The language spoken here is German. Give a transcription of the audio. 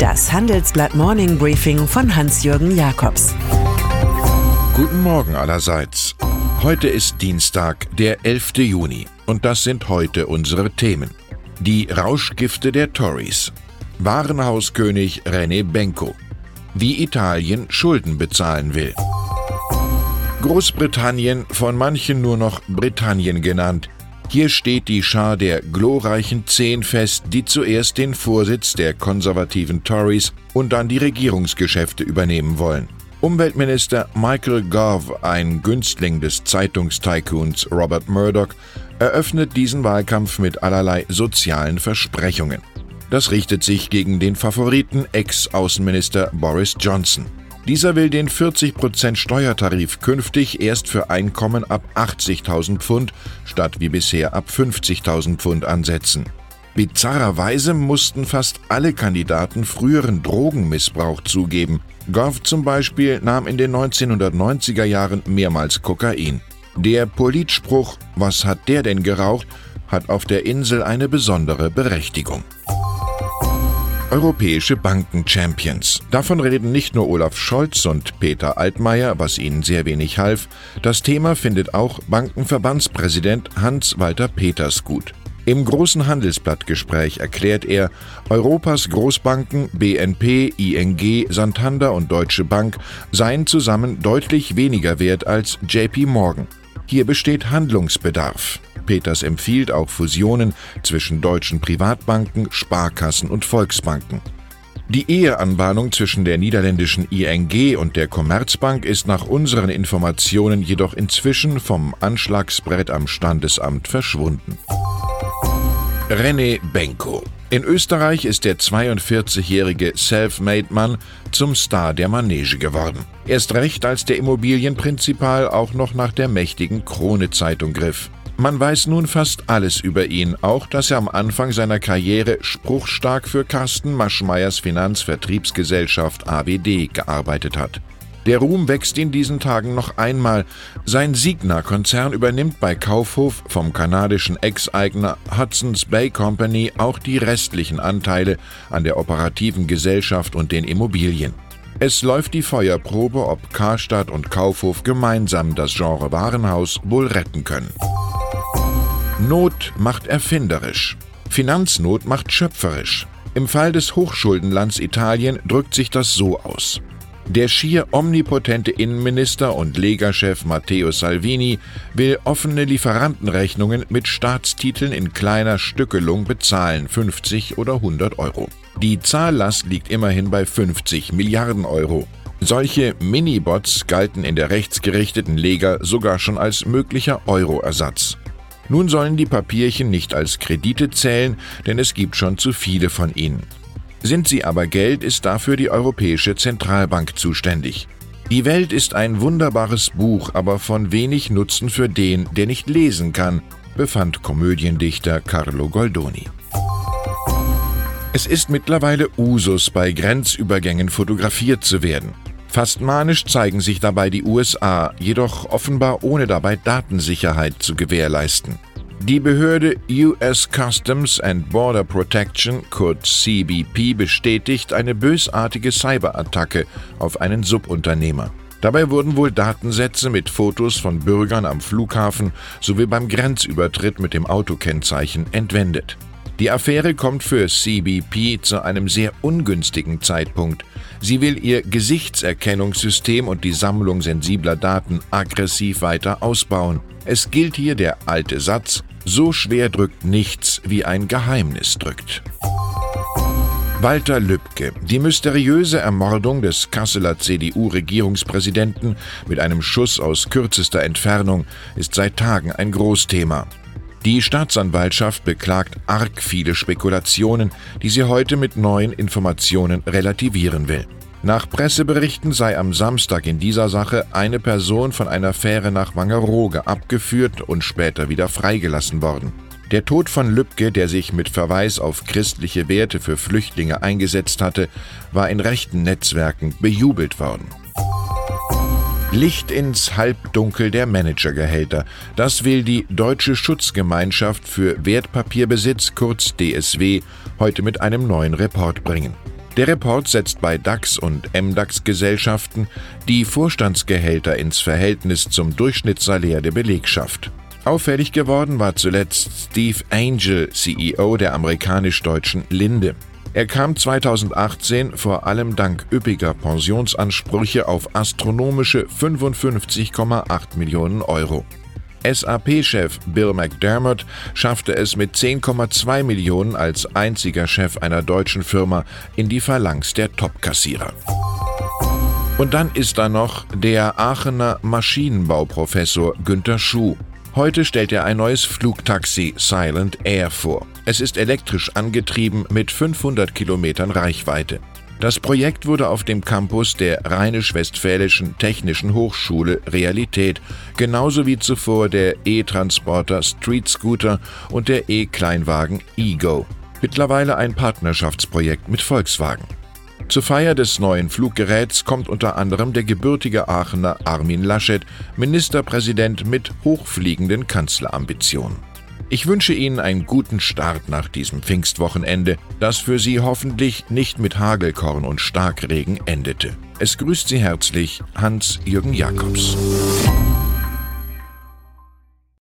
Das Handelsblatt Morning Briefing von Hans-Jürgen Jakobs. Guten Morgen allerseits. Heute ist Dienstag, der 11. Juni. Und das sind heute unsere Themen. Die Rauschgifte der Tories. Warenhauskönig René Benko. Wie Italien Schulden bezahlen will. Großbritannien, von manchen nur noch Britannien genannt, hier steht die Schar der glorreichen Zehn fest, die zuerst den Vorsitz der konservativen Tories und dann die Regierungsgeschäfte übernehmen wollen. Umweltminister Michael Gove, ein Günstling des Zeitungstycoons Robert Murdoch, eröffnet diesen Wahlkampf mit allerlei sozialen Versprechungen. Das richtet sich gegen den Favoriten Ex-Außenminister Boris Johnson. Dieser will den 40% Steuertarif künftig erst für Einkommen ab 80.000 Pfund statt wie bisher ab 50.000 Pfund ansetzen. Bizarrerweise mussten fast alle Kandidaten früheren Drogenmissbrauch zugeben. Goff zum Beispiel nahm in den 1990er Jahren mehrmals Kokain. Der Politspruch Was hat der denn geraucht? hat auf der Insel eine besondere Berechtigung. Europäische Banken-Champions. Davon reden nicht nur Olaf Scholz und Peter Altmaier, was ihnen sehr wenig half. Das Thema findet auch Bankenverbandspräsident Hans-Walter Peters gut. Im großen Handelsblattgespräch erklärt er, Europas Großbanken BNP, ING, Santander und Deutsche Bank seien zusammen deutlich weniger wert als JP Morgan. Hier besteht Handlungsbedarf. Peters empfiehlt auch Fusionen zwischen deutschen Privatbanken, Sparkassen und Volksbanken. Die Eheanbahnung zwischen der niederländischen ING und der Commerzbank ist nach unseren Informationen jedoch inzwischen vom Anschlagsbrett am Standesamt verschwunden. René Benko in Österreich ist der 42-jährige Self-Made-Mann zum Star der Manege geworden. Erst recht, als der Immobilienprinzipal auch noch nach der mächtigen Krone-Zeitung griff. Man weiß nun fast alles über ihn, auch dass er am Anfang seiner Karriere spruchstark für Carsten Maschmeyers Finanzvertriebsgesellschaft AWD gearbeitet hat. Der Ruhm wächst in diesen Tagen noch einmal. Sein Signa-Konzern übernimmt bei Kaufhof vom kanadischen Ex-Eigner Hudson's Bay Company auch die restlichen Anteile an der operativen Gesellschaft und den Immobilien. Es läuft die Feuerprobe, ob Karstadt und Kaufhof gemeinsam das Genre Warenhaus wohl retten können. Not macht erfinderisch. Finanznot macht schöpferisch. Im Fall des Hochschuldenlands Italien drückt sich das so aus. Der schier omnipotente Innenminister und Lega-Chef Matteo Salvini will offene Lieferantenrechnungen mit Staatstiteln in kleiner Stückelung bezahlen, 50 oder 100 Euro. Die Zahllast liegt immerhin bei 50 Milliarden Euro. Solche Minibots galten in der rechtsgerichteten Lega sogar schon als möglicher Euroersatz. Nun sollen die Papierchen nicht als Kredite zählen, denn es gibt schon zu viele von ihnen. Sind sie aber Geld, ist dafür die Europäische Zentralbank zuständig. Die Welt ist ein wunderbares Buch, aber von wenig Nutzen für den, der nicht lesen kann, befand Komödiendichter Carlo Goldoni. Es ist mittlerweile Usus, bei Grenzübergängen fotografiert zu werden. Fast manisch zeigen sich dabei die USA, jedoch offenbar ohne dabei Datensicherheit zu gewährleisten. Die Behörde US Customs and Border Protection, kurz CBP, bestätigt eine bösartige Cyberattacke auf einen Subunternehmer. Dabei wurden wohl Datensätze mit Fotos von Bürgern am Flughafen sowie beim Grenzübertritt mit dem Autokennzeichen entwendet. Die Affäre kommt für CBP zu einem sehr ungünstigen Zeitpunkt. Sie will ihr Gesichtserkennungssystem und die Sammlung sensibler Daten aggressiv weiter ausbauen. Es gilt hier der alte Satz, so schwer drückt nichts, wie ein Geheimnis drückt. Walter Lübcke. Die mysteriöse Ermordung des Kasseler CDU-Regierungspräsidenten mit einem Schuss aus kürzester Entfernung ist seit Tagen ein Großthema. Die Staatsanwaltschaft beklagt arg viele Spekulationen, die sie heute mit neuen Informationen relativieren will. Nach Presseberichten sei am Samstag in dieser Sache eine Person von einer Fähre nach Wangerooge abgeführt und später wieder freigelassen worden. Der Tod von Lübcke, der sich mit Verweis auf christliche Werte für Flüchtlinge eingesetzt hatte, war in rechten Netzwerken bejubelt worden. Licht ins Halbdunkel der Managergehälter. Das will die Deutsche Schutzgemeinschaft für Wertpapierbesitz, kurz DSW, heute mit einem neuen Report bringen. Der Report setzt bei DAX und MDAX-Gesellschaften die Vorstandsgehälter ins Verhältnis zum Durchschnittssalär der Belegschaft. Auffällig geworden war zuletzt Steve Angel, CEO der amerikanisch-deutschen Linde. Er kam 2018 vor allem dank üppiger Pensionsansprüche auf astronomische 55,8 Millionen Euro. SAP-Chef Bill McDermott schaffte es mit 10,2 Millionen als einziger Chef einer deutschen Firma in die Phalanx der Top-Kassierer. Und dann ist da noch der Aachener Maschinenbauprofessor Günter Schuh. Heute stellt er ein neues Flugtaxi Silent Air vor. Es ist elektrisch angetrieben mit 500 Kilometern Reichweite. Das Projekt wurde auf dem Campus der Rheinisch-Westfälischen Technischen Hochschule Realität, genauso wie zuvor der E-Transporter Street Scooter und der E-Kleinwagen Ego. Mittlerweile ein Partnerschaftsprojekt mit Volkswagen. Zur Feier des neuen Fluggeräts kommt unter anderem der gebürtige Aachener Armin Laschet, Ministerpräsident mit hochfliegenden Kanzlerambitionen. Ich wünsche Ihnen einen guten Start nach diesem Pfingstwochenende, das für Sie hoffentlich nicht mit Hagelkorn und Starkregen endete. Es grüßt Sie herzlich Hans-Jürgen Jakobs.